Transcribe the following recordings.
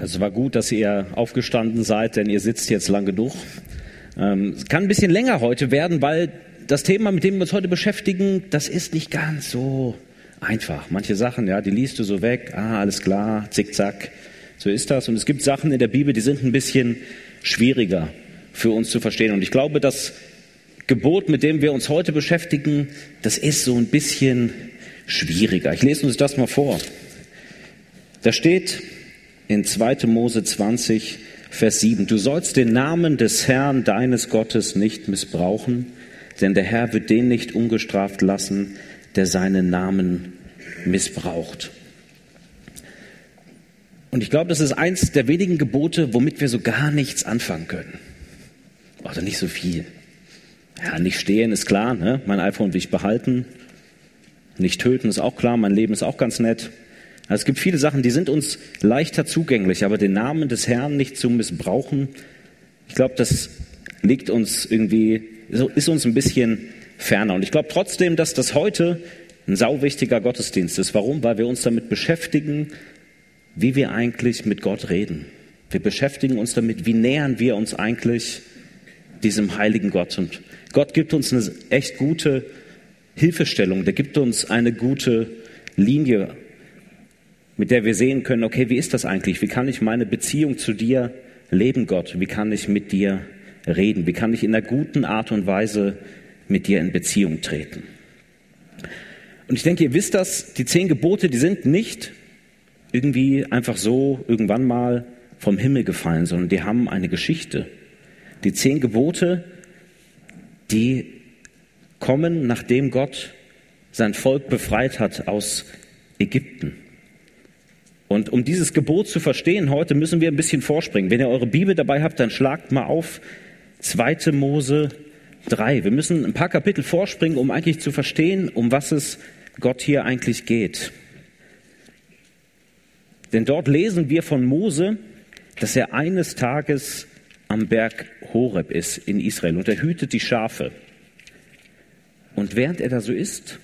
Also es war gut, dass ihr aufgestanden seid, denn ihr sitzt jetzt lang genug. Ähm, es kann ein bisschen länger heute werden, weil das Thema, mit dem wir uns heute beschäftigen, das ist nicht ganz so einfach. Manche Sachen, ja, die liest du so weg, ah, alles klar, zickzack, so ist das. Und es gibt Sachen in der Bibel, die sind ein bisschen schwieriger für uns zu verstehen. Und ich glaube, das Gebot, mit dem wir uns heute beschäftigen, das ist so ein bisschen schwieriger. Ich lese uns das mal vor. Da steht, in 2. Mose 20, Vers 7. Du sollst den Namen des Herrn, deines Gottes, nicht missbrauchen, denn der Herr wird den nicht ungestraft lassen, der seinen Namen missbraucht. Und ich glaube, das ist eins der wenigen Gebote, womit wir so gar nichts anfangen können. Oder nicht so viel. Ja, nicht stehen ist klar, ne? mein iPhone will ich behalten. Nicht töten ist auch klar, mein Leben ist auch ganz nett. Also es gibt viele Sachen, die sind uns leichter zugänglich, aber den Namen des Herrn nicht zu missbrauchen, ich glaube, das liegt uns irgendwie, ist uns ein bisschen ferner. Und ich glaube trotzdem, dass das heute ein sauwichtiger Gottesdienst ist. Warum? Weil wir uns damit beschäftigen, wie wir eigentlich mit Gott reden. Wir beschäftigen uns damit, wie nähern wir uns eigentlich diesem heiligen Gott. Und Gott gibt uns eine echt gute Hilfestellung, der gibt uns eine gute Linie mit der wir sehen können, okay, wie ist das eigentlich? Wie kann ich meine Beziehung zu dir leben, Gott? Wie kann ich mit dir reden? Wie kann ich in einer guten Art und Weise mit dir in Beziehung treten? Und ich denke, ihr wisst das, die zehn Gebote, die sind nicht irgendwie einfach so irgendwann mal vom Himmel gefallen, sondern die haben eine Geschichte. Die zehn Gebote, die kommen, nachdem Gott sein Volk befreit hat aus Ägypten. Und um dieses Gebot zu verstehen heute, müssen wir ein bisschen vorspringen. Wenn ihr eure Bibel dabei habt, dann schlagt mal auf 2. Mose 3. Wir müssen ein paar Kapitel vorspringen, um eigentlich zu verstehen, um was es Gott hier eigentlich geht. Denn dort lesen wir von Mose, dass er eines Tages am Berg Horeb ist in Israel und er hütet die Schafe. Und während er da so ist,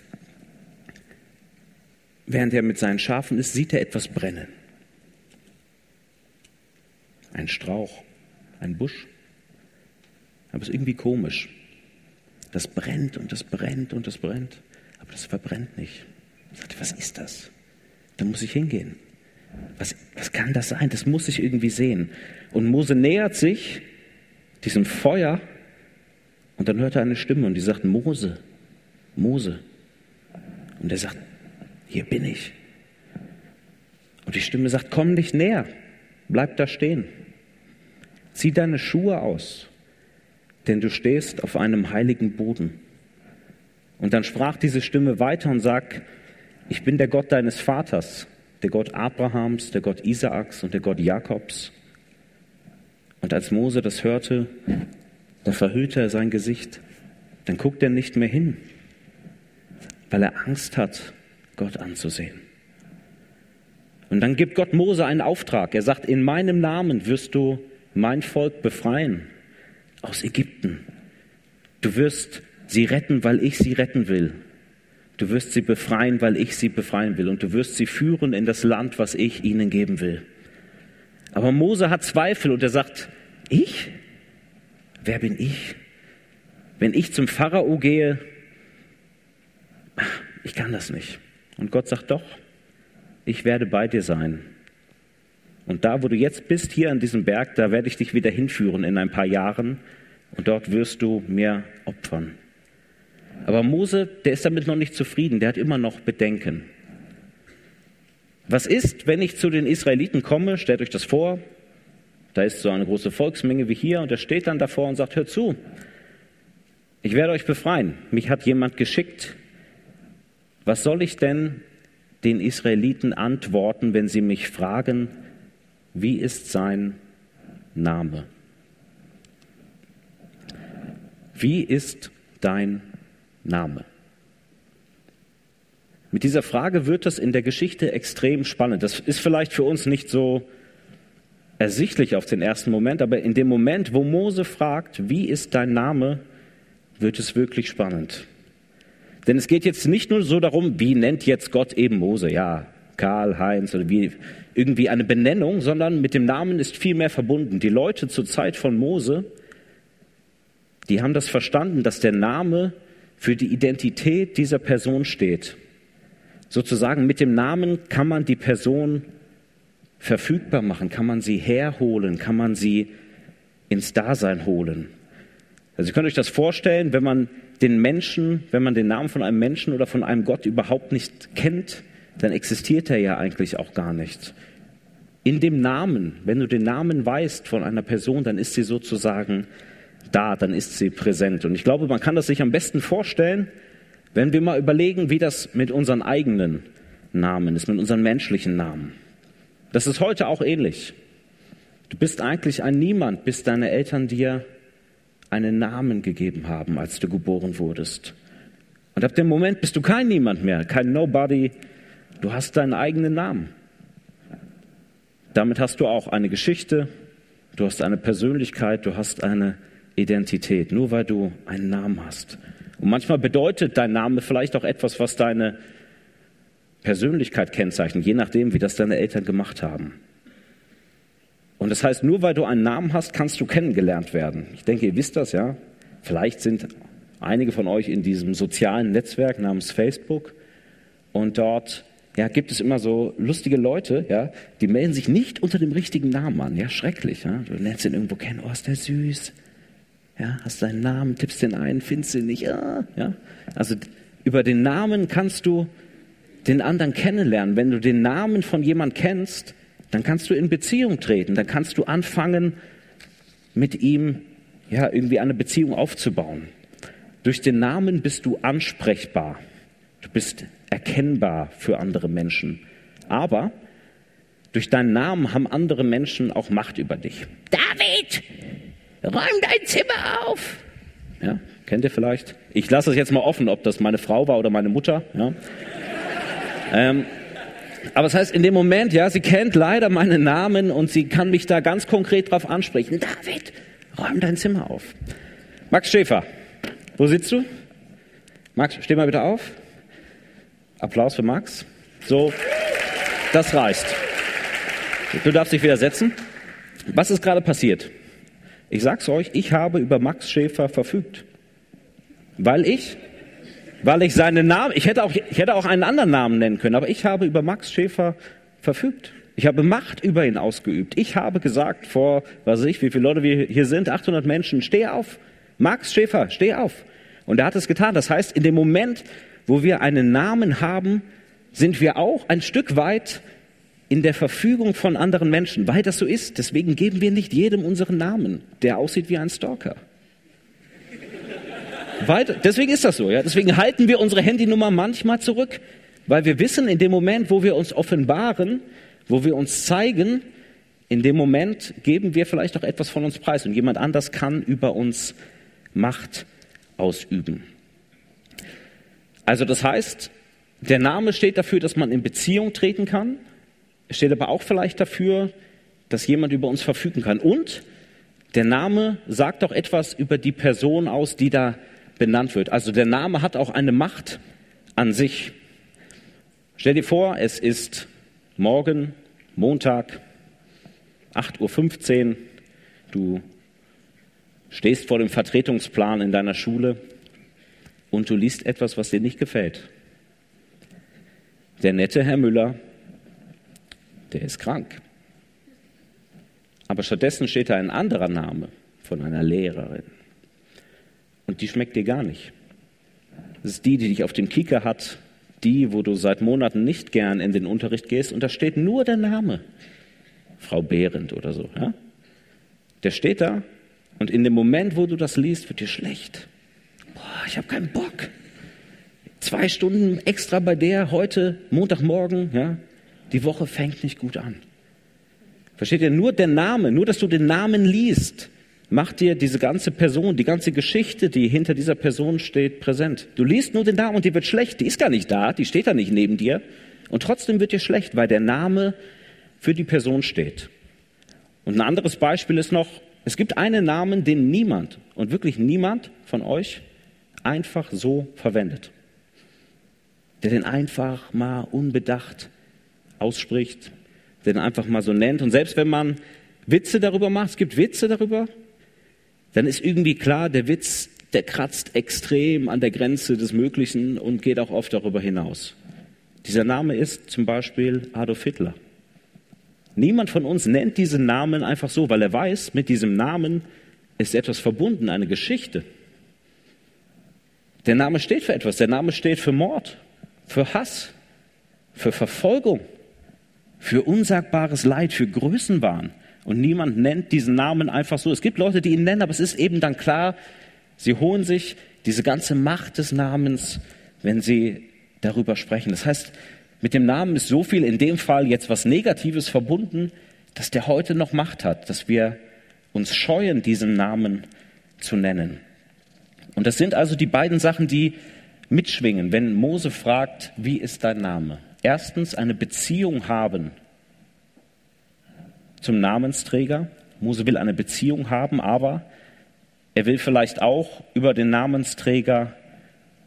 während er mit seinen Schafen ist, sieht er etwas brennen. Ein Strauch, ein Busch. Aber es ist irgendwie komisch. Das brennt und das brennt und das brennt, aber das verbrennt nicht. Ich sagte, was ist das? Da muss ich hingehen. Was, was kann das sein? Das muss ich irgendwie sehen. Und Mose nähert sich diesem Feuer und dann hört er eine Stimme und die sagt, Mose, Mose. Und er sagt, hier bin ich. Und die Stimme sagt, komm nicht näher, bleib da stehen. Zieh deine Schuhe aus, denn du stehst auf einem heiligen Boden. Und dann sprach diese Stimme weiter und sagt, ich bin der Gott deines Vaters, der Gott Abrahams, der Gott Isaaks und der Gott Jakobs. Und als Mose das hörte, da verhüllte er sein Gesicht. Dann guckt er nicht mehr hin, weil er Angst hat Gott anzusehen. Und dann gibt Gott Mose einen Auftrag. Er sagt, in meinem Namen wirst du mein Volk befreien aus Ägypten. Du wirst sie retten, weil ich sie retten will. Du wirst sie befreien, weil ich sie befreien will. Und du wirst sie führen in das Land, was ich ihnen geben will. Aber Mose hat Zweifel und er sagt, ich? Wer bin ich? Wenn ich zum Pharao gehe, ich kann das nicht. Und Gott sagt doch, ich werde bei dir sein. Und da, wo du jetzt bist, hier an diesem Berg, da werde ich dich wieder hinführen in ein paar Jahren und dort wirst du mir opfern. Aber Mose, der ist damit noch nicht zufrieden, der hat immer noch Bedenken. Was ist, wenn ich zu den Israeliten komme? Stellt euch das vor. Da ist so eine große Volksmenge wie hier und er steht dann davor und sagt, hör zu, ich werde euch befreien. Mich hat jemand geschickt, was soll ich denn den Israeliten antworten, wenn sie mich fragen, wie ist sein Name? Wie ist dein Name? Mit dieser Frage wird es in der Geschichte extrem spannend. Das ist vielleicht für uns nicht so ersichtlich auf den ersten Moment, aber in dem Moment, wo Mose fragt, wie ist dein Name, wird es wirklich spannend. Denn es geht jetzt nicht nur so darum, wie nennt jetzt Gott eben Mose, ja, Karl, Heinz oder wie, irgendwie eine Benennung, sondern mit dem Namen ist viel mehr verbunden. Die Leute zur Zeit von Mose, die haben das verstanden, dass der Name für die Identität dieser Person steht. Sozusagen mit dem Namen kann man die Person verfügbar machen, kann man sie herholen, kann man sie ins Dasein holen. Also ihr könnt euch das vorstellen, wenn man den Menschen, wenn man den Namen von einem Menschen oder von einem Gott überhaupt nicht kennt, dann existiert er ja eigentlich auch gar nicht. In dem Namen, wenn du den Namen weißt von einer Person, dann ist sie sozusagen da, dann ist sie präsent. Und ich glaube, man kann das sich am besten vorstellen, wenn wir mal überlegen, wie das mit unseren eigenen Namen ist, mit unseren menschlichen Namen. Das ist heute auch ähnlich. Du bist eigentlich ein Niemand, bis deine Eltern dir einen Namen gegeben haben, als du geboren wurdest. Und ab dem Moment bist du kein Niemand mehr, kein Nobody. Du hast deinen eigenen Namen. Damit hast du auch eine Geschichte, du hast eine Persönlichkeit, du hast eine Identität, nur weil du einen Namen hast. Und manchmal bedeutet dein Name vielleicht auch etwas, was deine Persönlichkeit kennzeichnet, je nachdem, wie das deine Eltern gemacht haben. Und das heißt, nur weil du einen Namen hast, kannst du kennengelernt werden. Ich denke, ihr wisst das, ja. Vielleicht sind einige von euch in diesem sozialen Netzwerk namens Facebook und dort ja, gibt es immer so lustige Leute, ja, die melden sich nicht unter dem richtigen Namen an. Ja, schrecklich. Ja. Du lernst ihn irgendwo kennen, oh, ist der süß. Ja, hast deinen Namen, tippst den ein, findest ihn nicht. Ja, ja. Also über den Namen kannst du den anderen kennenlernen. Wenn du den Namen von jemand kennst, dann kannst du in Beziehung treten, dann kannst du anfangen, mit ihm ja, irgendwie eine Beziehung aufzubauen. Durch den Namen bist du ansprechbar. Du bist erkennbar für andere Menschen. Aber durch deinen Namen haben andere Menschen auch Macht über dich. David, räum dein Zimmer auf. Ja, kennt ihr vielleicht? Ich lasse es jetzt mal offen, ob das meine Frau war oder meine Mutter. Ja. ähm, aber es das heißt, in dem Moment, ja, sie kennt leider meinen Namen und sie kann mich da ganz konkret drauf ansprechen. David, räum dein Zimmer auf. Max Schäfer, wo sitzt du? Max, steh mal bitte auf. Applaus für Max. So, das reicht. Du darfst dich wieder setzen. Was ist gerade passiert? Ich sag's euch, ich habe über Max Schäfer verfügt. Weil ich weil ich seinen Namen, ich hätte, auch, ich hätte auch einen anderen Namen nennen können, aber ich habe über Max Schäfer verfügt. Ich habe Macht über ihn ausgeübt. Ich habe gesagt vor, was weiß ich, wie viele Leute wir hier sind, 800 Menschen, steh auf. Max Schäfer, steh auf. Und er hat es getan. Das heißt, in dem Moment, wo wir einen Namen haben, sind wir auch ein Stück weit in der Verfügung von anderen Menschen, weil das so ist. Deswegen geben wir nicht jedem unseren Namen, der aussieht wie ein Stalker. Weiter, deswegen ist das so, ja. Deswegen halten wir unsere Handynummer manchmal zurück, weil wir wissen, in dem Moment, wo wir uns offenbaren, wo wir uns zeigen, in dem Moment geben wir vielleicht auch etwas von uns preis und jemand anders kann über uns Macht ausüben. Also das heißt, der Name steht dafür, dass man in Beziehung treten kann. Steht aber auch vielleicht dafür, dass jemand über uns verfügen kann. Und der Name sagt auch etwas über die Person aus, die da benannt wird. Also der Name hat auch eine Macht an sich. Stell dir vor, es ist morgen, Montag, 8.15 Uhr. Du stehst vor dem Vertretungsplan in deiner Schule und du liest etwas, was dir nicht gefällt. Der nette Herr Müller, der ist krank. Aber stattdessen steht da ein anderer Name von einer Lehrerin. Und die schmeckt dir gar nicht. Das ist die, die dich auf dem Kieker hat, die, wo du seit Monaten nicht gern in den Unterricht gehst und da steht nur der Name. Frau Behrendt oder so. Ja? Der steht da und in dem Moment, wo du das liest, wird dir schlecht. Boah, ich habe keinen Bock. Zwei Stunden extra bei der heute, Montagmorgen, ja? Die Woche fängt nicht gut an. Versteht ihr? Nur der Name, nur dass du den Namen liest, Mach dir diese ganze Person, die ganze Geschichte, die hinter dieser Person steht, präsent. Du liest nur den Namen und dir wird schlecht. Die ist gar nicht da, die steht da nicht neben dir. Und trotzdem wird dir schlecht, weil der Name für die Person steht. Und ein anderes Beispiel ist noch, es gibt einen Namen, den niemand und wirklich niemand von euch einfach so verwendet. Der den einfach mal unbedacht ausspricht. den einfach mal so nennt. Und selbst wenn man Witze darüber macht, es gibt Witze darüber, dann ist irgendwie klar, der Witz, der kratzt extrem an der Grenze des Möglichen und geht auch oft darüber hinaus. Dieser Name ist zum Beispiel Adolf Hitler. Niemand von uns nennt diesen Namen einfach so, weil er weiß, mit diesem Namen ist etwas verbunden, eine Geschichte. Der Name steht für etwas. Der Name steht für Mord, für Hass, für Verfolgung, für unsagbares Leid, für Größenwahn. Und niemand nennt diesen Namen einfach so. Es gibt Leute, die ihn nennen, aber es ist eben dann klar, sie holen sich diese ganze Macht des Namens, wenn sie darüber sprechen. Das heißt, mit dem Namen ist so viel in dem Fall jetzt was Negatives verbunden, dass der heute noch Macht hat, dass wir uns scheuen, diesen Namen zu nennen. Und das sind also die beiden Sachen, die mitschwingen, wenn Mose fragt, wie ist dein Name? Erstens eine Beziehung haben zum Namensträger. Mose will eine Beziehung haben, aber er will vielleicht auch über den Namensträger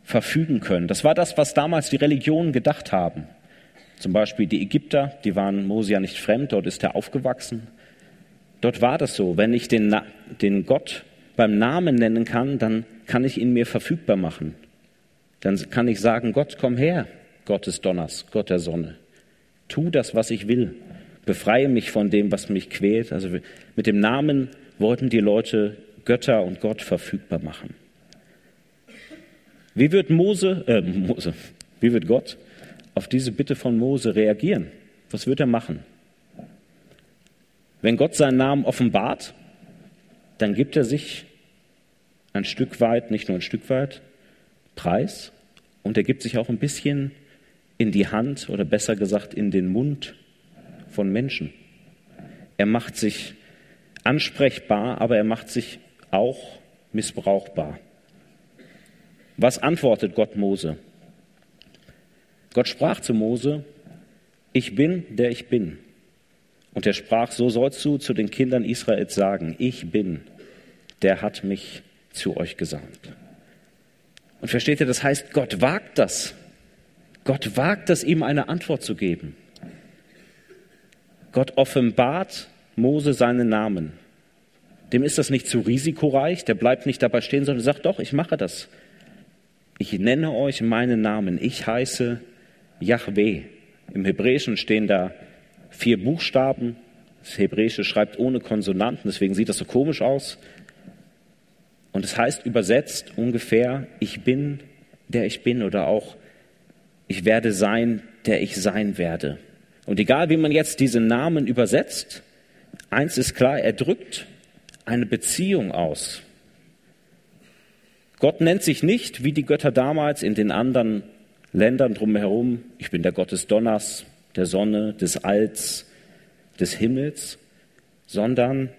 verfügen können. Das war das, was damals die Religionen gedacht haben. Zum Beispiel die Ägypter, die waren Mose ja nicht fremd, dort ist er aufgewachsen. Dort war das so, wenn ich den, den Gott beim Namen nennen kann, dann kann ich ihn mir verfügbar machen. Dann kann ich sagen, Gott, komm her, Gott des Donners, Gott der Sonne. Tu das, was ich will. Befreie mich von dem, was mich quält. Also mit dem Namen wollten die Leute Götter und Gott verfügbar machen. Wie wird Mose, äh, Mose, wie wird Gott auf diese Bitte von Mose reagieren? Was wird er machen? Wenn Gott seinen Namen offenbart, dann gibt er sich ein Stück weit, nicht nur ein Stück weit, preis und er gibt sich auch ein bisschen in die Hand oder besser gesagt in den Mund von Menschen. Er macht sich ansprechbar, aber er macht sich auch missbrauchbar. Was antwortet Gott Mose? Gott sprach zu Mose, ich bin, der ich bin. Und er sprach, so sollst du zu den Kindern Israels sagen, ich bin, der hat mich zu euch gesandt. Und versteht ihr, das heißt, Gott wagt das. Gott wagt es, ihm eine Antwort zu geben. Gott offenbart Mose seinen Namen. Dem ist das nicht zu risikoreich, der bleibt nicht dabei stehen, sondern sagt, doch, ich mache das. Ich nenne euch meinen Namen. Ich heiße Yahweh. Im Hebräischen stehen da vier Buchstaben. Das Hebräische schreibt ohne Konsonanten, deswegen sieht das so komisch aus. Und es heißt übersetzt ungefähr, ich bin, der ich bin oder auch, ich werde sein, der ich sein werde. Und egal wie man jetzt diesen Namen übersetzt, eins ist klar, er drückt eine Beziehung aus. Gott nennt sich nicht, wie die Götter damals in den anderen Ländern drumherum, ich bin der Gott des Donners, der Sonne, des Alls, des Himmels, sondern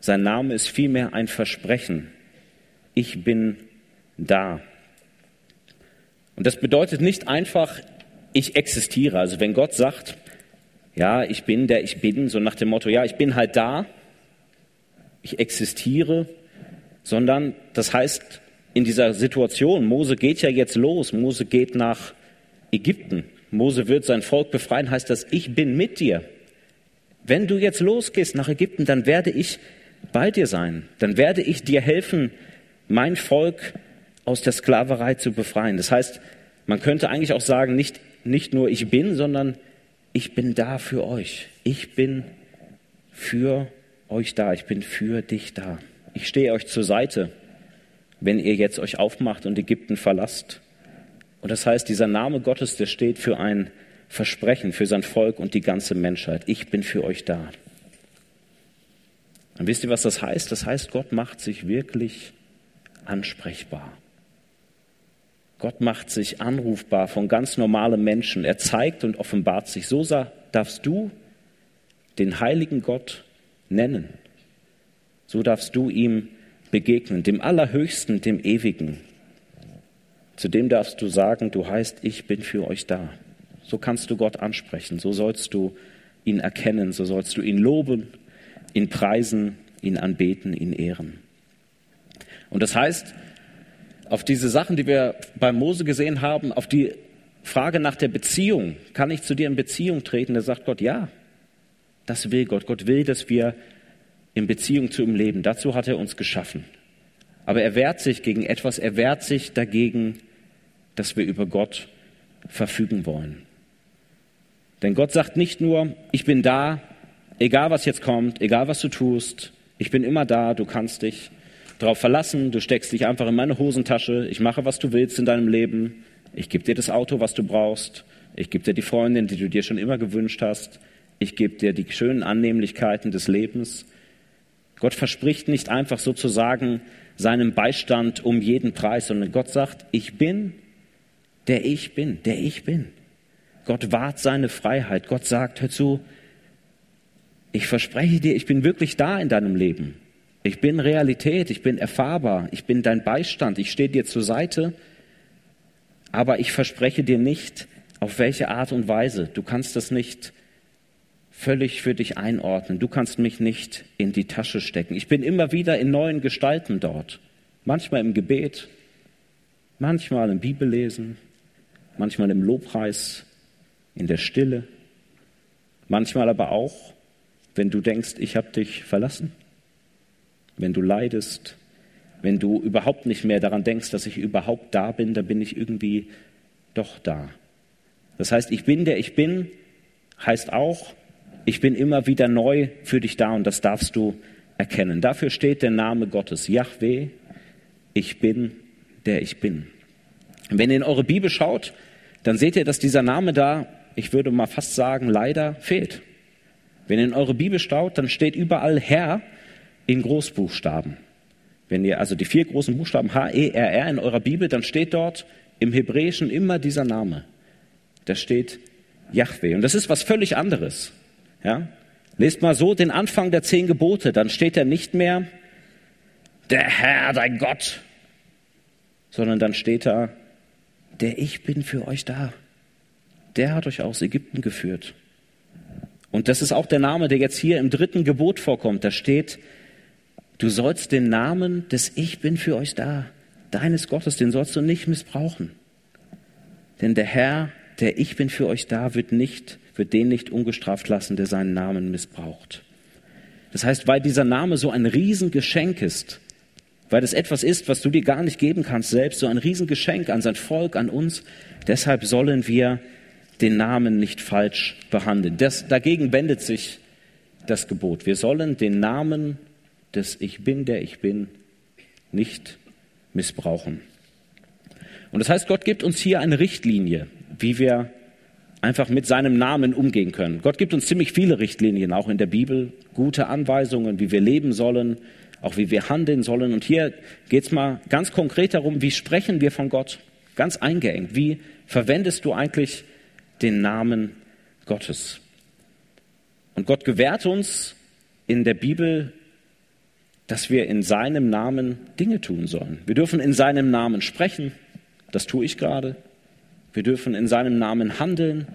sein Name ist vielmehr ein Versprechen. Ich bin da. Und das bedeutet nicht einfach, ich existiere. Also wenn Gott sagt, ja, ich bin der ich bin, so nach dem Motto, ja, ich bin halt da, ich existiere, sondern das heißt, in dieser Situation, Mose geht ja jetzt los, Mose geht nach Ägypten, Mose wird sein Volk befreien, heißt das, ich bin mit dir. Wenn du jetzt losgehst nach Ägypten, dann werde ich bei dir sein, dann werde ich dir helfen, mein Volk aus der Sklaverei zu befreien. Das heißt, man könnte eigentlich auch sagen, nicht, nicht nur ich bin, sondern ich bin da für euch. Ich bin für euch da. Ich bin für dich da ich stehe euch zur Seite, wenn ihr jetzt euch aufmacht und Ägypten verlasst. Und das heißt, dieser Name Gottes, der steht für ein Versprechen, für sein Volk und die ganze Menschheit. Ich bin für euch da. Und wisst ihr, was das heißt? Das heißt, Gott macht sich wirklich ansprechbar. Gott macht sich anrufbar von ganz normalen Menschen. Er zeigt und offenbart sich. So darfst du den heiligen Gott nennen. So darfst du ihm begegnen, dem Allerhöchsten, dem Ewigen. Zu dem darfst du sagen, du heißt, ich bin für euch da. So kannst du Gott ansprechen, so sollst du ihn erkennen, so sollst du ihn loben, ihn preisen, ihn anbeten, ihn ehren. Und das heißt, auf diese Sachen, die wir bei Mose gesehen haben, auf die frage nach der Beziehung, kann ich zu dir in Beziehung treten? Da sagt Gott, ja, das will Gott. Gott will, dass wir in Beziehung zu ihm leben. Dazu hat er uns geschaffen. Aber er wehrt sich gegen etwas, er wehrt sich dagegen, dass wir über Gott verfügen wollen. Denn Gott sagt nicht nur, ich bin da, egal was jetzt kommt, egal was du tust, ich bin immer da, du kannst dich darauf verlassen, du steckst dich einfach in meine Hosentasche, ich mache, was du willst in deinem Leben, ich gebe dir das Auto, was du brauchst, ich gebe dir die Freundin, die du dir schon immer gewünscht hast, ich gebe dir die schönen Annehmlichkeiten des Lebens. Gott verspricht nicht einfach sozusagen seinen Beistand um jeden Preis, sondern Gott sagt, ich bin, der ich bin, der ich bin. Gott wahrt seine Freiheit. Gott sagt, hör zu, ich verspreche dir, ich bin wirklich da in deinem Leben. Ich bin Realität, ich bin erfahrbar, ich bin dein Beistand, ich stehe dir zur Seite, aber ich verspreche dir nicht, auf welche Art und Weise. Du kannst das nicht völlig für dich einordnen. Du kannst mich nicht in die Tasche stecken. Ich bin immer wieder in neuen Gestalten dort. Manchmal im Gebet, manchmal im Bibellesen, manchmal im Lobpreis, in der Stille, manchmal aber auch, wenn du denkst, ich habe dich verlassen, wenn du leidest, wenn du überhaupt nicht mehr daran denkst, dass ich überhaupt da bin, dann bin ich irgendwie doch da. Das heißt, ich bin der ich bin, heißt auch, ich bin immer wieder neu für dich da und das darfst du erkennen. Dafür steht der Name Gottes, Yahweh, ich bin der ich bin. Wenn ihr in eure Bibel schaut, dann seht ihr, dass dieser Name da, ich würde mal fast sagen, leider fehlt. Wenn ihr in eure Bibel schaut, dann steht überall Herr in Großbuchstaben. Wenn ihr also die vier großen Buchstaben H-E-R-R in eurer Bibel, dann steht dort im Hebräischen immer dieser Name. Da steht Yahweh. Und das ist was völlig anderes. Ja? Lest mal so den Anfang der zehn Gebote, dann steht er nicht mehr der Herr, dein Gott, sondern dann steht da, der ich bin für euch da. Der hat euch aus Ägypten geführt. Und das ist auch der Name, der jetzt hier im dritten Gebot vorkommt. Da steht, du sollst den Namen des Ich bin für euch da, deines Gottes, den sollst du nicht missbrauchen. Denn der Herr, der Ich bin für euch da, wird nicht wird den nicht ungestraft lassen, der seinen Namen missbraucht. Das heißt, weil dieser Name so ein Riesengeschenk ist, weil das etwas ist, was du dir gar nicht geben kannst selbst, so ein Riesengeschenk an sein Volk, an uns, deshalb sollen wir den Namen nicht falsch behandeln. Das, dagegen wendet sich das Gebot. Wir sollen den Namen des Ich bin, der ich bin, nicht missbrauchen. Und das heißt, Gott gibt uns hier eine Richtlinie, wie wir einfach mit seinem Namen umgehen können. Gott gibt uns ziemlich viele Richtlinien, auch in der Bibel, gute Anweisungen, wie wir leben sollen, auch wie wir handeln sollen. Und hier geht es mal ganz konkret darum, wie sprechen wir von Gott, ganz eingeengt. Wie verwendest du eigentlich den Namen Gottes? Und Gott gewährt uns in der Bibel, dass wir in seinem Namen Dinge tun sollen. Wir dürfen in seinem Namen sprechen, das tue ich gerade. Wir dürfen in seinem Namen handeln.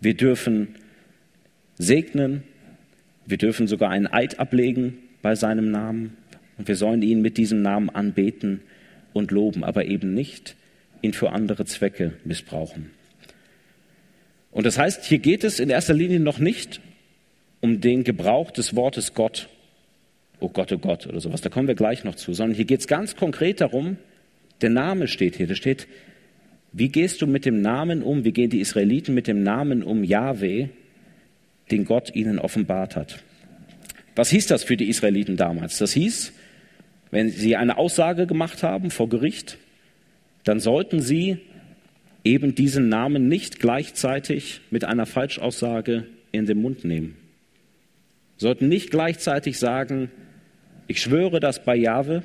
Wir dürfen segnen. Wir dürfen sogar einen Eid ablegen bei seinem Namen. Und wir sollen ihn mit diesem Namen anbeten und loben, aber eben nicht ihn für andere Zwecke missbrauchen. Und das heißt, hier geht es in erster Linie noch nicht um den Gebrauch des Wortes Gott, oh Gott, oh Gott oder sowas, da kommen wir gleich noch zu, sondern hier geht es ganz konkret darum, der Name steht hier, da steht wie gehst du mit dem Namen um? Wie gehen die Israeliten mit dem Namen um Yahweh, den Gott ihnen offenbart hat? Was hieß das für die Israeliten damals? Das hieß, wenn sie eine Aussage gemacht haben vor Gericht, dann sollten sie eben diesen Namen nicht gleichzeitig mit einer Falschaussage in den Mund nehmen. Sollten nicht gleichzeitig sagen, ich schwöre das bei Jahwe,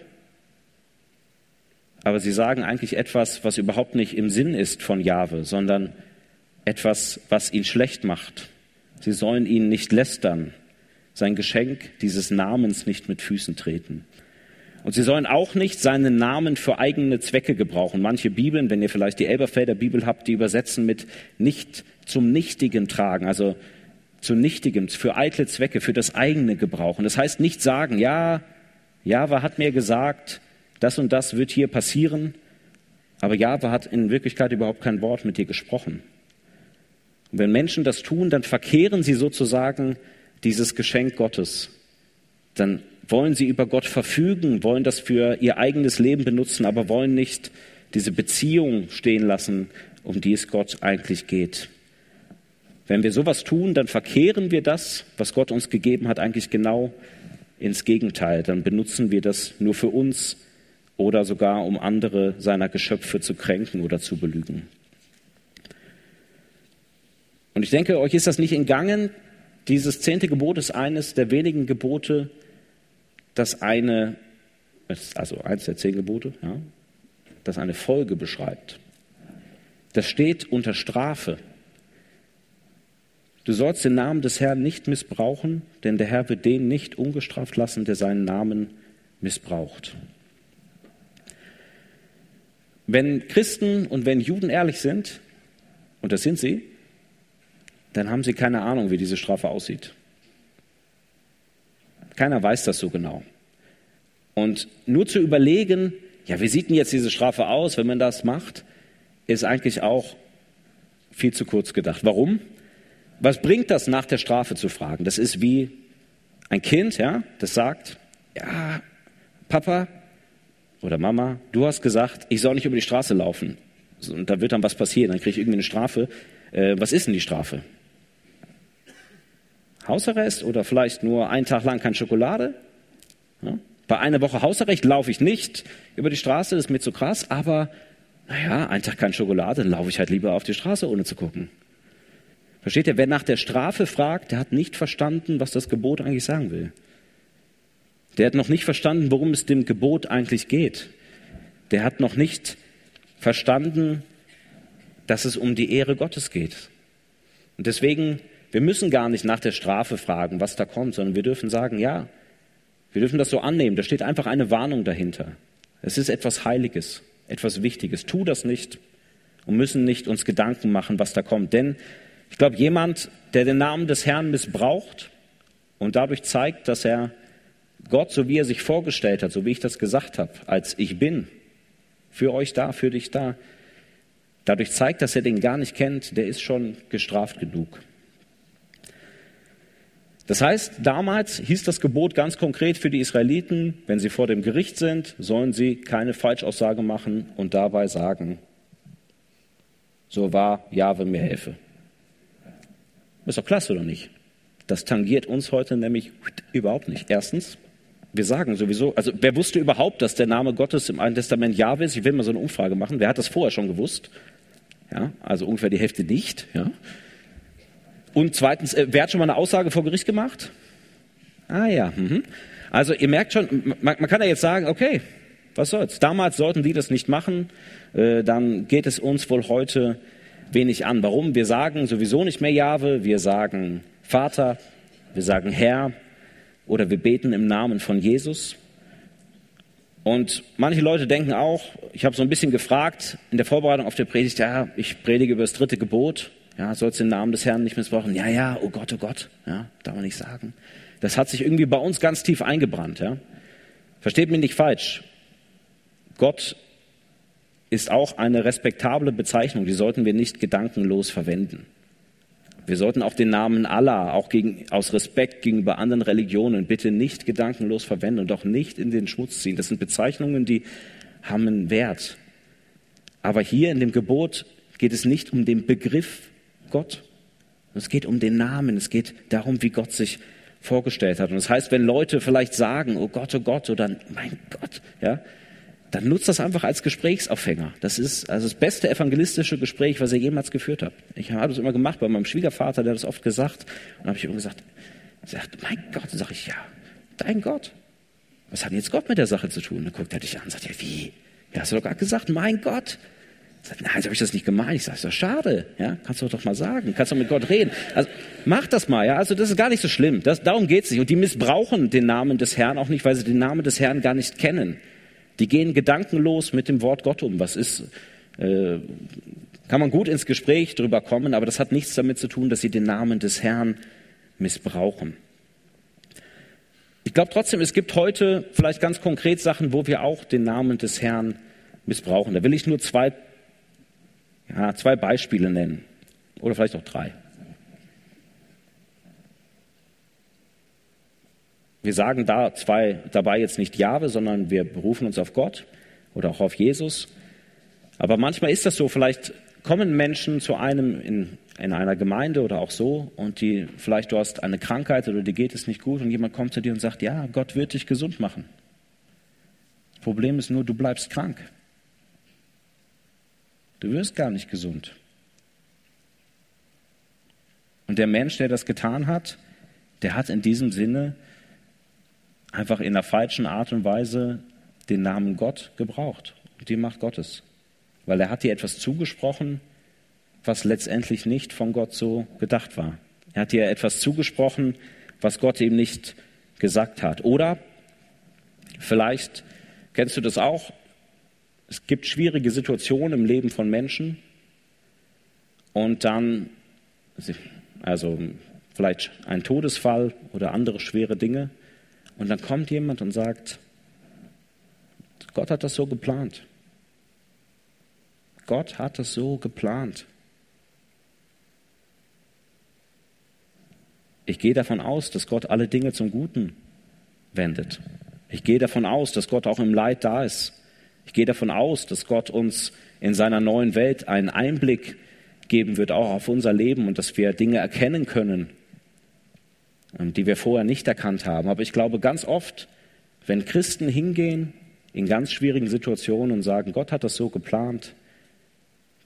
aber sie sagen eigentlich etwas, was überhaupt nicht im Sinn ist von Jahwe, sondern etwas, was ihn schlecht macht. Sie sollen ihn nicht lästern, sein Geschenk dieses Namens nicht mit Füßen treten. Und sie sollen auch nicht seinen Namen für eigene Zwecke gebrauchen. Manche Bibeln, wenn ihr vielleicht die Elberfelder Bibel habt, die übersetzen mit nicht zum Nichtigen tragen, also zu Nichtigem, für eitle Zwecke, für das eigene gebrauchen. Das heißt nicht sagen, ja, Jahwe hat mir gesagt, das und das wird hier passieren Aber Jahwe hat in Wirklichkeit überhaupt kein Wort mit dir gesprochen. Und wenn Menschen das tun, dann verkehren sie sozusagen dieses Geschenk Gottes. Dann wollen sie über Gott verfügen, wollen das für ihr eigenes Leben benutzen, aber wollen nicht diese Beziehung stehen lassen, um die es Gott eigentlich geht. Wenn wir sowas tun, dann verkehren wir das, was Gott uns gegeben hat, eigentlich genau ins Gegenteil. Dann benutzen wir das nur für uns oder sogar um andere seiner Geschöpfe zu kränken oder zu belügen. Und ich denke, euch ist das nicht entgangen. Dieses zehnte Gebot ist eines der wenigen Gebote, das eine, also eins der zehn Gebote, ja, das eine Folge beschreibt. Das steht unter Strafe. Du sollst den Namen des Herrn nicht missbrauchen, denn der Herr wird den nicht ungestraft lassen, der seinen Namen missbraucht. Wenn Christen und wenn Juden ehrlich sind, und das sind sie, dann haben sie keine Ahnung, wie diese Strafe aussieht. Keiner weiß das so genau. Und nur zu überlegen, ja, wie sieht denn jetzt diese Strafe aus, wenn man das macht, ist eigentlich auch viel zu kurz gedacht. Warum? Was bringt das, nach der Strafe zu fragen? Das ist wie ein Kind, ja, das sagt, ja, Papa oder Mama, du hast gesagt, ich soll nicht über die Straße laufen. Und da wird dann was passieren, dann kriege ich irgendwie eine Strafe. Äh, was ist denn die Strafe? Hausarrest oder vielleicht nur einen Tag lang keine Schokolade? Ja? Bei einer Woche Hausarrest laufe ich nicht über die Straße, das ist mir zu krass, aber naja, einen Tag keine Schokolade, dann laufe ich halt lieber auf die Straße, ohne zu gucken. Versteht ihr, wer nach der Strafe fragt, der hat nicht verstanden, was das Gebot eigentlich sagen will. Der hat noch nicht verstanden, worum es dem Gebot eigentlich geht. Der hat noch nicht verstanden, dass es um die Ehre Gottes geht. Und deswegen wir müssen gar nicht nach der Strafe fragen, was da kommt, sondern wir dürfen sagen, ja, wir dürfen das so annehmen. Da steht einfach eine Warnung dahinter. Es ist etwas Heiliges, etwas Wichtiges. Tu das nicht und müssen nicht uns Gedanken machen, was da kommt. Denn ich glaube, jemand, der den Namen des Herrn missbraucht und dadurch zeigt, dass er Gott, so wie er sich vorgestellt hat, so wie ich das gesagt habe, als ich bin, für euch da, für dich da, dadurch zeigt, dass er den gar nicht kennt, der ist schon gestraft genug. Das heißt, damals hieß das Gebot ganz konkret für die Israeliten, wenn sie vor dem Gericht sind, sollen sie keine Falschaussage machen und dabei sagen, so wahr Jahwe mir helfe. Ist doch klasse, oder nicht? Das tangiert uns heute nämlich überhaupt nicht. Erstens, wir sagen sowieso, also wer wusste überhaupt, dass der Name Gottes im Alten Testament Jahwe ist? Ich will mal so eine Umfrage machen. Wer hat das vorher schon gewusst? Ja, also ungefähr die Hälfte nicht. Ja. Und zweitens, äh, wer hat schon mal eine Aussage vor Gericht gemacht? Ah ja. Mhm. Also ihr merkt schon, man, man, kann ja jetzt sagen, okay, was soll's. Damals sollten die das nicht machen, äh, dann geht es uns wohl heute wenig an. Warum? Wir sagen sowieso nicht mehr Jahwe, wir sagen Vater, wir sagen Herr oder wir beten im Namen von Jesus. Und manche Leute denken auch, ich habe so ein bisschen gefragt in der Vorbereitung auf der Predigt, ja, ich predige über das dritte Gebot. Ja, sollst den Namen des Herrn nicht missbrauchen. Ja, ja, oh Gott, oh Gott. Ja, darf man nicht sagen. Das hat sich irgendwie bei uns ganz tief eingebrannt. Ja. Versteht mich nicht falsch. Gott ist auch eine respektable Bezeichnung. Die sollten wir nicht gedankenlos verwenden. Wir sollten auch den Namen Allah, auch gegen, aus Respekt gegenüber anderen Religionen, bitte nicht gedankenlos verwenden und auch nicht in den Schmutz ziehen. Das sind Bezeichnungen, die haben einen Wert. Aber hier in dem Gebot geht es nicht um den Begriff Gott. Es geht um den Namen, es geht darum, wie Gott sich vorgestellt hat. Und das heißt, wenn Leute vielleicht sagen, oh Gott, oh Gott, oder mein Gott, ja, dann nutzt das einfach als Gesprächsaufhänger. Das ist also das beste evangelistische Gespräch, was ihr jemals geführt habt. Ich habe das immer gemacht bei meinem Schwiegervater, der hat das oft gesagt. Und dann habe ich immer gesagt, sagt, mein Gott, sage ich, ja, dein Gott. Was hat denn jetzt Gott mit der Sache zu tun? Dann guckt er dich an und sagt, ja, wie? Ja, hast du doch gerade gesagt, mein Gott. Sagt, nein, so habe ich das nicht gemeint. Ich sage, ist schade. Ja, kannst du doch mal sagen. Kannst du mit Gott reden. Also, mach das mal. Ja, also, das ist gar nicht so schlimm. Das, darum geht's nicht. Und die missbrauchen den Namen des Herrn auch nicht, weil sie den Namen des Herrn gar nicht kennen. Die gehen gedankenlos mit dem Wort Gott um. Was ist, äh, kann man gut ins Gespräch drüber kommen, aber das hat nichts damit zu tun, dass sie den Namen des Herrn missbrauchen. Ich glaube trotzdem, es gibt heute vielleicht ganz konkret Sachen, wo wir auch den Namen des Herrn missbrauchen. Da will ich nur zwei, ja, zwei Beispiele nennen. Oder vielleicht auch drei. Wir sagen da zwei, dabei jetzt nicht Jahwe, sondern wir berufen uns auf Gott oder auch auf Jesus. Aber manchmal ist das so, vielleicht kommen Menschen zu einem in, in einer Gemeinde oder auch so und die, vielleicht du hast eine Krankheit oder dir geht es nicht gut und jemand kommt zu dir und sagt, ja, Gott wird dich gesund machen. Das Problem ist nur, du bleibst krank. Du wirst gar nicht gesund. Und der Mensch, der das getan hat, der hat in diesem Sinne einfach in der falschen Art und Weise den Namen Gott gebraucht und die Macht Gottes. Weil er hat dir etwas zugesprochen, was letztendlich nicht von Gott so gedacht war. Er hat dir etwas zugesprochen, was Gott ihm nicht gesagt hat. Oder vielleicht kennst du das auch, es gibt schwierige Situationen im Leben von Menschen und dann, also vielleicht ein Todesfall oder andere schwere Dinge, und dann kommt jemand und sagt, Gott hat das so geplant. Gott hat das so geplant. Ich gehe davon aus, dass Gott alle Dinge zum Guten wendet. Ich gehe davon aus, dass Gott auch im Leid da ist. Ich gehe davon aus, dass Gott uns in seiner neuen Welt einen Einblick geben wird, auch auf unser Leben und dass wir Dinge erkennen können, die wir vorher nicht erkannt haben. Aber ich glaube ganz oft, wenn Christen hingehen in ganz schwierigen Situationen und sagen, Gott hat das so geplant,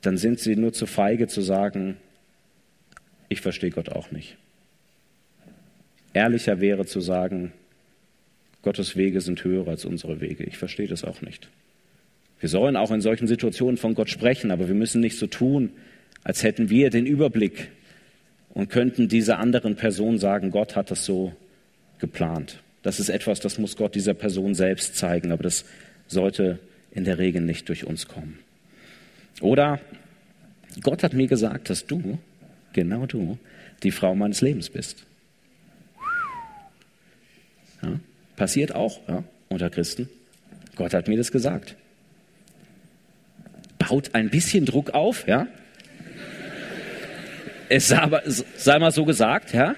dann sind sie nur zu feige zu sagen, ich verstehe Gott auch nicht. Ehrlicher wäre zu sagen, Gottes Wege sind höher als unsere Wege. Ich verstehe das auch nicht. Wir sollen auch in solchen Situationen von Gott sprechen, aber wir müssen nicht so tun, als hätten wir den Überblick und könnten dieser anderen Person sagen, Gott hat das so geplant. Das ist etwas, das muss Gott dieser Person selbst zeigen, aber das sollte in der Regel nicht durch uns kommen. Oder Gott hat mir gesagt, dass du, genau du, die Frau meines Lebens bist. Ja, passiert auch ja, unter Christen. Gott hat mir das gesagt. Baut ein bisschen Druck auf, ja? Es sei, sei mal so gesagt, ja?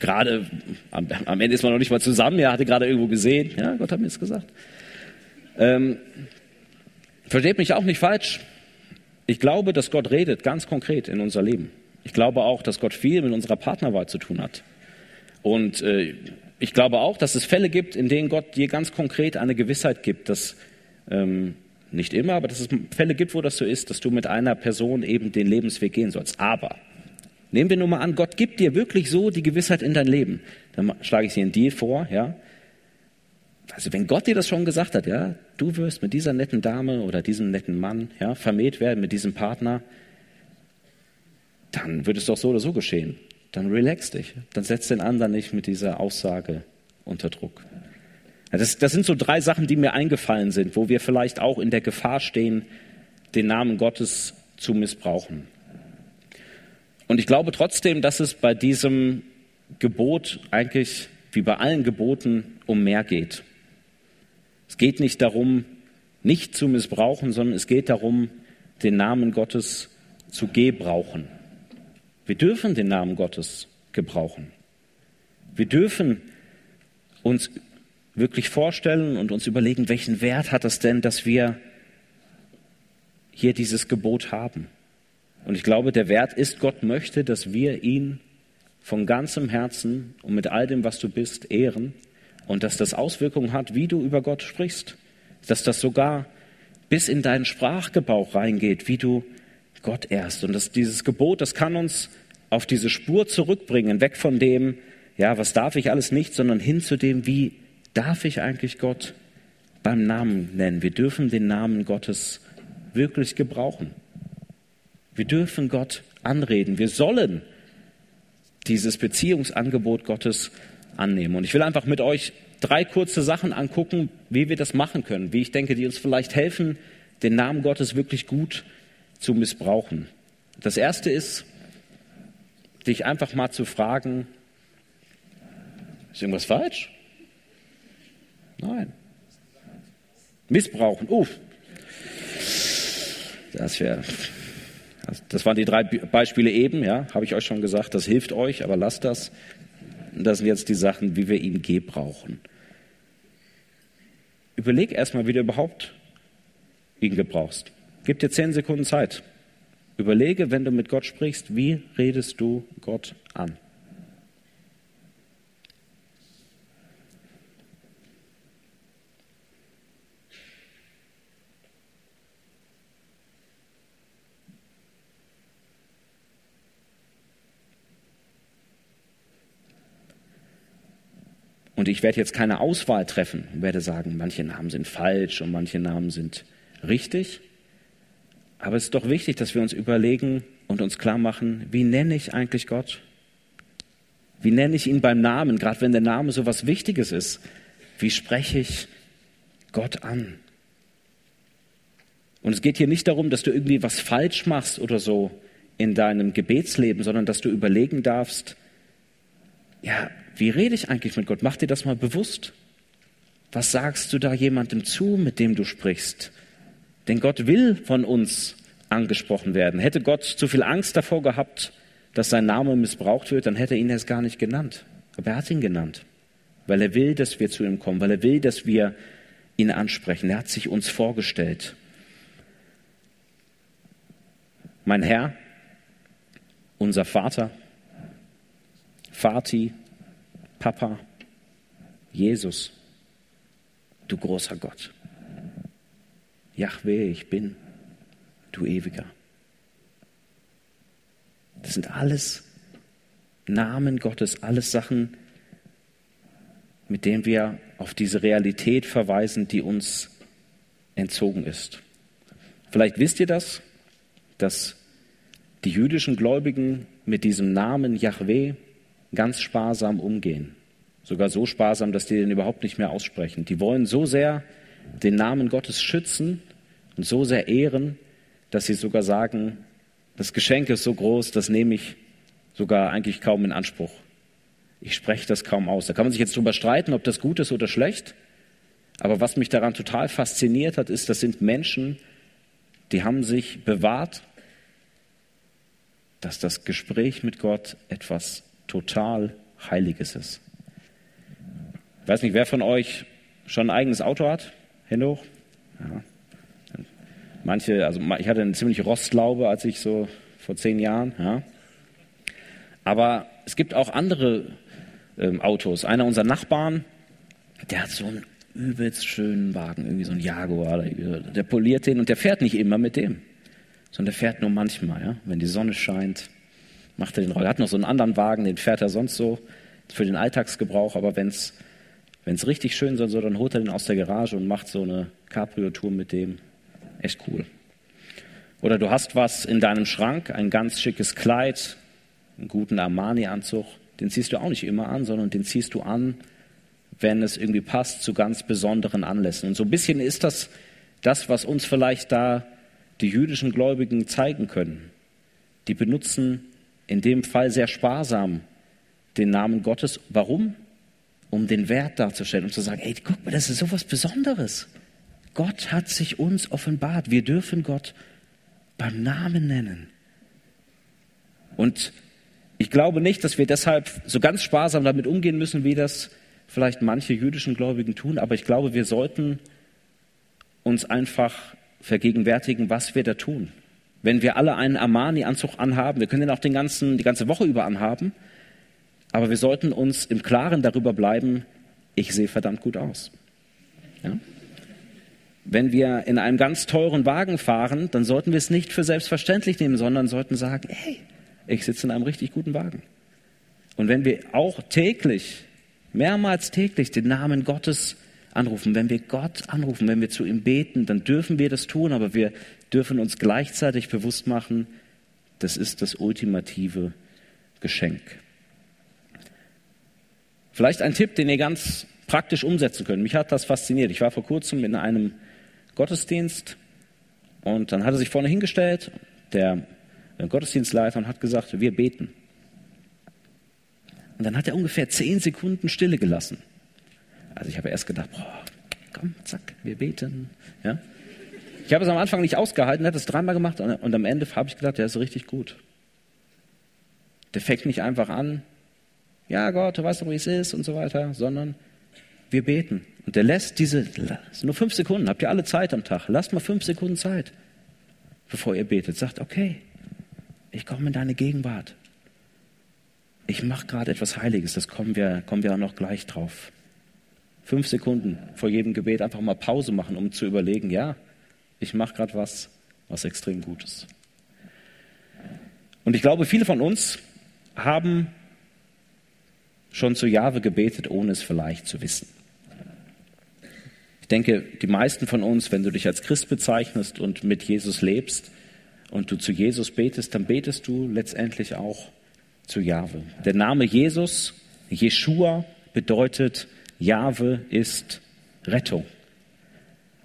Gerade am, am, Ende ist man noch nicht mal zusammen, ja, hatte gerade irgendwo gesehen, ja, Gott hat mir das gesagt. Ähm, versteht mich auch nicht falsch. Ich glaube, dass Gott redet ganz konkret in unser Leben. Ich glaube auch, dass Gott viel mit unserer Partnerwahl zu tun hat. Und äh, ich glaube auch, dass es Fälle gibt, in denen Gott dir ganz konkret eine Gewissheit gibt, dass ähm, nicht immer, aber dass es Fälle gibt, wo das so ist, dass du mit einer Person eben den Lebensweg gehen sollst. Aber nehmen wir nur mal an, Gott gibt dir wirklich so die Gewissheit in dein Leben. Dann schlage ich dir einen Deal vor, ja. Also wenn Gott dir das schon gesagt hat, ja, du wirst mit dieser netten Dame oder diesem netten Mann, ja, vermählt werden mit diesem Partner, dann wird es doch so oder so geschehen dann relax dich. Dann setz den anderen nicht mit dieser Aussage unter Druck. Das, das, sind so drei Sachen, die mir eingefallen sind, wo wir vielleicht auch in der Gefahr stehen, den Namen Gottes zu missbrauchen. Und ich glaube trotzdem, dass es bei diesem Gebot eigentlich wie bei allen Geboten um mehr geht. Es geht nicht darum, nicht zu missbrauchen, sondern es geht darum, den Namen Gottes zu gebrauchen. Wir dürfen den Namen Gottes gebrauchen. Wir dürfen uns wirklich vorstellen und uns überlegen, welchen Wert hat es denn, dass wir hier dieses Gebot haben. Und ich glaube, der Wert ist, Gott möchte, dass wir ihn von ganzem Herzen und mit all dem, was du bist, ehren und dass das Auswirkungen hat, wie du über Gott sprichst. Dass das sogar bis in deinen Sprachgebrauch reingeht, wie du Gott erst. Und das, dieses Gebot, das kann uns auf diese Spur zurückbringen, weg von dem, ja, was darf ich alles nicht, sondern hin zu dem, wie darf ich eigentlich Gott beim Namen nennen. Wir dürfen den Namen Gottes wirklich gebrauchen. Wir dürfen Gott anreden. Wir sollen dieses Beziehungsangebot Gottes annehmen. Und ich will einfach mit euch drei kurze Sachen angucken, wie wir das machen können, wie ich denke, die uns vielleicht helfen, den Namen Gottes wirklich gut zu missbrauchen. Das erste ist, dich einfach mal zu fragen, ist irgendwas falsch? Nein. Missbrauchen. Uff. Das wäre. Das waren die drei Beispiele eben, ja, habe ich euch schon gesagt. Das hilft euch, aber lasst das. Das sind jetzt die Sachen, wie wir ihn gebrauchen. Überleg erstmal, wie du überhaupt ihn gebrauchst. Gib dir zehn Sekunden Zeit. Überlege, wenn du mit Gott sprichst, wie redest du Gott an? Und ich werde jetzt keine Auswahl treffen und werde sagen, manche Namen sind falsch und manche Namen sind richtig. Aber es ist doch wichtig, dass wir uns überlegen und uns klar machen, wie nenne ich eigentlich Gott? Wie nenne ich ihn beim Namen, gerade wenn der Name so was Wichtiges ist? Wie spreche ich Gott an? Und es geht hier nicht darum, dass du irgendwie was falsch machst oder so in deinem Gebetsleben, sondern dass du überlegen darfst, ja, wie rede ich eigentlich mit Gott? Mach dir das mal bewusst. Was sagst du da jemandem zu, mit dem du sprichst? Denn Gott will von uns angesprochen werden. Hätte Gott zu viel Angst davor gehabt, dass sein Name missbraucht wird, dann hätte er ihn erst gar nicht genannt. Aber er hat ihn genannt, weil er will, dass wir zu ihm kommen, weil er will, dass wir ihn ansprechen. Er hat sich uns vorgestellt. Mein Herr, unser Vater, Vati, Papa, Jesus, du großer Gott. Yahweh, ich bin, du ewiger. Das sind alles Namen Gottes, alles Sachen, mit denen wir auf diese Realität verweisen, die uns entzogen ist. Vielleicht wisst ihr das, dass die jüdischen Gläubigen mit diesem Namen Yahweh ganz sparsam umgehen. Sogar so sparsam, dass die den überhaupt nicht mehr aussprechen. Die wollen so sehr den Namen Gottes schützen und so sehr ehren, dass sie sogar sagen, das Geschenk ist so groß, das nehme ich sogar eigentlich kaum in Anspruch. Ich spreche das kaum aus. Da kann man sich jetzt drüber streiten, ob das gut ist oder schlecht. Aber was mich daran total fasziniert hat, ist, das sind Menschen, die haben sich bewahrt, dass das Gespräch mit Gott etwas total Heiliges ist. Ich weiß nicht, wer von euch schon ein eigenes Auto hat? Hände hoch. Ja. Manche, also ich hatte eine ziemliche Rostlaube, als ich so vor zehn Jahren. Ja. Aber es gibt auch andere ähm, Autos. Einer unserer Nachbarn, der hat so einen übelst schönen Wagen, irgendwie so ein Jaguar. Der poliert den und der fährt nicht immer mit dem, sondern der fährt nur manchmal, ja, wenn die Sonne scheint macht er den Roller. Er hat noch so einen anderen Wagen, den fährt er sonst so für den Alltagsgebrauch, aber wenn es richtig schön sein soll, dann holt er den aus der Garage und macht so eine Cabrio-Tour mit dem. Echt cool. Oder du hast was in deinem Schrank, ein ganz schickes Kleid, einen guten Armani-Anzug. Den ziehst du auch nicht immer an, sondern den ziehst du an, wenn es irgendwie passt, zu ganz besonderen Anlässen. Und so ein bisschen ist das das, was uns vielleicht da die jüdischen Gläubigen zeigen können. Die benutzen in dem Fall sehr sparsam den Namen Gottes. Warum? Um den Wert darzustellen, um zu sagen, ey, guck mal, das ist so was Besonderes. Gott hat sich uns offenbart. Wir dürfen Gott beim Namen nennen. Und ich glaube nicht, dass wir deshalb so ganz sparsam damit umgehen müssen, wie das vielleicht manche jüdischen Gläubigen tun, aber ich glaube, wir sollten uns einfach vergegenwärtigen, was wir da tun wenn wir alle einen Armani-Anzug anhaben. Wir können den auch den ganzen, die ganze Woche über anhaben. Aber wir sollten uns im Klaren darüber bleiben, ich sehe verdammt gut aus. Ja? Wenn wir in einem ganz teuren Wagen fahren, dann sollten wir es nicht für selbstverständlich nehmen, sondern sollten sagen, hey, ich sitze in einem richtig guten Wagen. Und wenn wir auch täglich, mehrmals täglich den Namen Gottes anrufen, wenn wir Gott anrufen, wenn wir zu ihm beten, dann dürfen wir das tun, aber wir dürfen uns gleichzeitig bewusst machen, das ist das ultimative Geschenk. Vielleicht ein Tipp, den ihr ganz praktisch umsetzen könnt. Mich hat das fasziniert. Ich war vor kurzem in einem Gottesdienst und dann hat er sich vorne hingestellt, der Gottesdienstleiter, und hat gesagt, wir beten. Und dann hat er ungefähr zehn Sekunden Stille gelassen. Also ich habe erst gedacht, boah, komm, zack, wir beten. Ja? Ich habe es am Anfang nicht ausgehalten, hat es dreimal gemacht und am Ende habe ich gedacht, der ist richtig gut. Der fängt nicht einfach an, ja Gott, du weißt doch, wie es ist und so weiter, sondern wir beten. Und der lässt diese, nur fünf Sekunden, habt ihr alle Zeit am Tag, lasst mal fünf Sekunden Zeit, bevor ihr betet. Sagt, okay, ich komme in deine Gegenwart. Ich mache gerade etwas Heiliges, das kommen wir, kommen wir auch noch gleich drauf. Fünf Sekunden vor jedem Gebet einfach mal Pause machen, um zu überlegen, ja, ich mache gerade was, was extrem Gutes. Und ich glaube, viele von uns haben schon zu Jahwe gebetet, ohne es vielleicht zu wissen. Ich denke, die meisten von uns, wenn du dich als Christ bezeichnest und mit Jesus lebst und du zu Jesus betest, dann betest du letztendlich auch zu Jahwe. Der Name Jesus, Jeshua, bedeutet, Jahwe ist Rettung.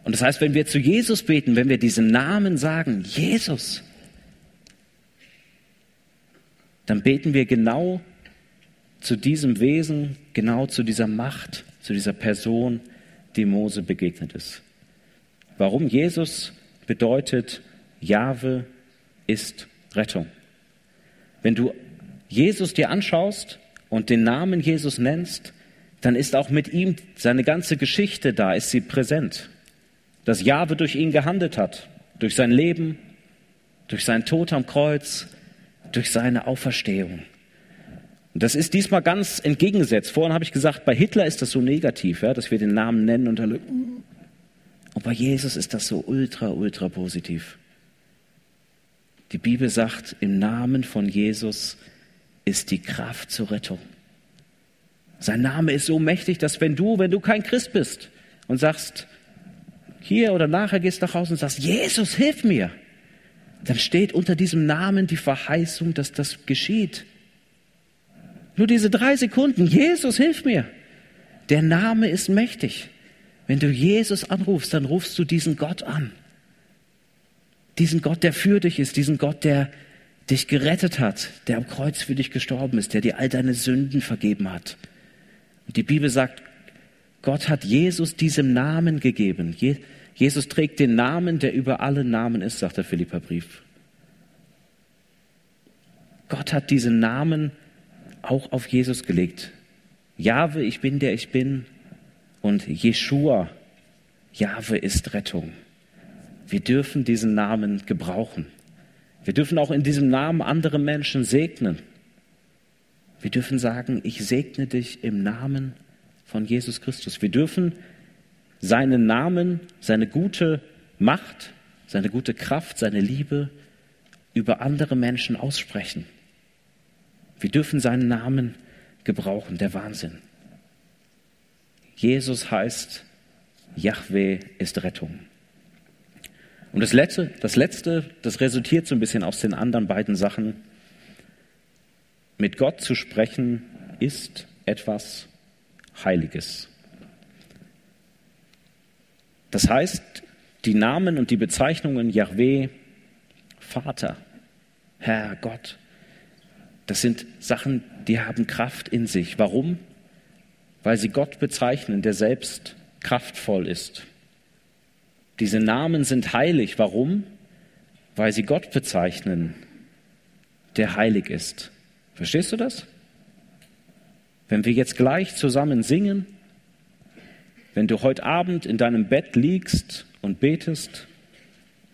Und das heißt, wenn wir zu Jesus beten, wenn wir diesen Namen sagen, Jesus, dann beten wir genau zu diesem Wesen, genau zu dieser Macht, zu dieser Person, die Mose begegnet ist. Warum Jesus bedeutet, Jahwe ist Rettung. Wenn du Jesus dir anschaust und den Namen Jesus nennst, dann ist auch mit ihm seine ganze Geschichte da, ist sie präsent dass Jahwe durch ihn gehandelt hat, durch sein Leben, durch seinen Tod am Kreuz, durch seine Auferstehung. Und das ist diesmal ganz entgegengesetzt. Vorhin habe ich gesagt, bei Hitler ist das so negativ, ja, dass wir den Namen nennen und dann. Und bei Jesus ist das so ultra, ultra positiv. Die Bibel sagt, im Namen von Jesus ist die Kraft zur Rettung. Sein Name ist so mächtig, dass wenn du, wenn du kein Christ bist und sagst, hier oder nachher gehst du nach Hause und sagst, Jesus, hilf mir, dann steht unter diesem Namen die Verheißung, dass das geschieht. Nur diese drei Sekunden, Jesus, hilf mir. Der Name ist mächtig. Wenn du Jesus anrufst, dann rufst du diesen Gott an. Diesen Gott, der für dich ist, diesen Gott, der dich gerettet hat, der am Kreuz für dich gestorben ist, der dir all deine Sünden vergeben hat. Und die Bibel sagt, Gott hat Jesus diesem Namen gegeben. Jesus trägt den Namen, der über alle Namen ist, sagt der Philipperbrief. Gott hat diesen Namen auch auf Jesus gelegt. Jahwe, ich bin der ich bin. Und Jeshua, Jahwe ist Rettung. Wir dürfen diesen Namen gebrauchen. Wir dürfen auch in diesem Namen andere Menschen segnen. Wir dürfen sagen, ich segne dich im Namen von Jesus Christus. Wir dürfen seinen Namen, seine gute Macht, seine gute Kraft, seine Liebe über andere Menschen aussprechen. Wir dürfen seinen Namen gebrauchen, der Wahnsinn. Jesus heißt, Yahweh ist Rettung. Und das Letzte, das Letzte, das resultiert so ein bisschen aus den anderen beiden Sachen. Mit Gott zu sprechen ist etwas Heiliges. Das heißt, die Namen und die Bezeichnungen Yahweh, Vater, Herr, Gott, das sind Sachen, die haben Kraft in sich. Warum? Weil sie Gott bezeichnen, der selbst kraftvoll ist. Diese Namen sind heilig. Warum? Weil sie Gott bezeichnen, der heilig ist. Verstehst du das? Wenn wir jetzt gleich zusammen singen, wenn du heute Abend in deinem Bett liegst und betest,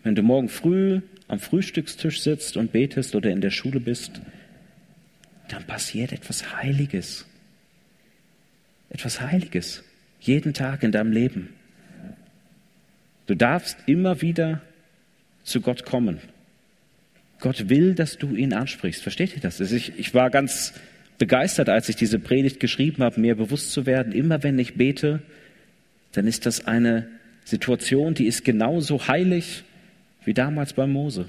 wenn du morgen früh am Frühstückstisch sitzt und betest oder in der Schule bist, dann passiert etwas Heiliges. Etwas Heiliges. Jeden Tag in deinem Leben. Du darfst immer wieder zu Gott kommen. Gott will, dass du ihn ansprichst. Versteht ihr das? Also ich, ich war ganz begeistert, als ich diese Predigt geschrieben habe, mir bewusst zu werden, immer wenn ich bete, dann ist das eine Situation, die ist genauso heilig wie damals bei Mose.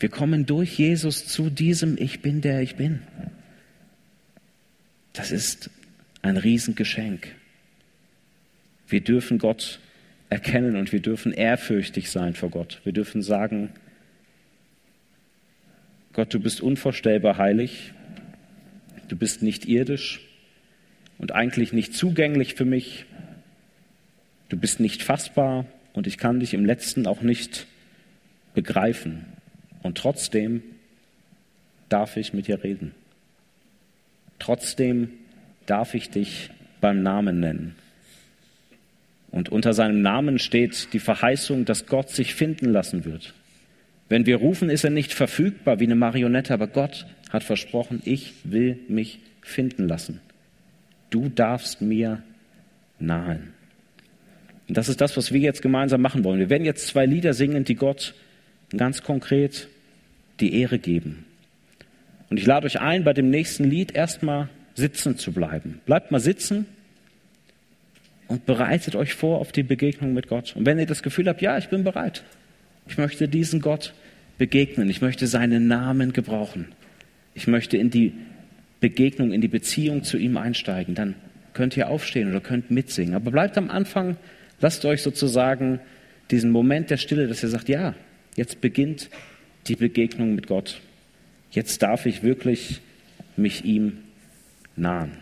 Wir kommen durch Jesus zu diesem Ich bin, der ich bin. Das ist ein Riesengeschenk. Wir dürfen Gott erkennen und wir dürfen ehrfürchtig sein vor Gott. Wir dürfen sagen, Gott, du bist unvorstellbar heilig Du bist nicht irdisch und eigentlich nicht zugänglich für mich. Du bist nicht fassbar und ich kann dich im letzten auch nicht begreifen. Und trotzdem darf ich mit dir reden. Trotzdem darf ich dich beim Namen nennen. Und unter seinem Namen steht die Verheißung, dass Gott sich finden lassen wird. Wenn wir rufen, ist er nicht verfügbar wie eine Marionette, aber Gott hat versprochen, ich will mich finden lassen. Du darfst mir nahen. Und das ist das, was wir jetzt gemeinsam machen wollen. Wir werden jetzt zwei Lieder singen, die Gott ganz konkret die Ehre geben. Und ich lade euch ein, bei dem nächsten Lied erstmal sitzen zu bleiben. Bleibt mal sitzen und bereitet euch vor auf die Begegnung mit Gott. Und wenn ihr das Gefühl habt, ja, ich bin bereit, ich möchte diesen Gott begegnen, ich möchte seinen Namen gebrauchen, ich möchte in die Begegnung, in die Beziehung zu ihm einsteigen, dann könnt ihr aufstehen oder könnt mitsingen. Aber bleibt am Anfang, lasst euch sozusagen diesen Moment der Stille, dass ihr sagt, ja, jetzt beginnt die Begegnung mit Gott. Jetzt darf ich wirklich mich ihm nahen.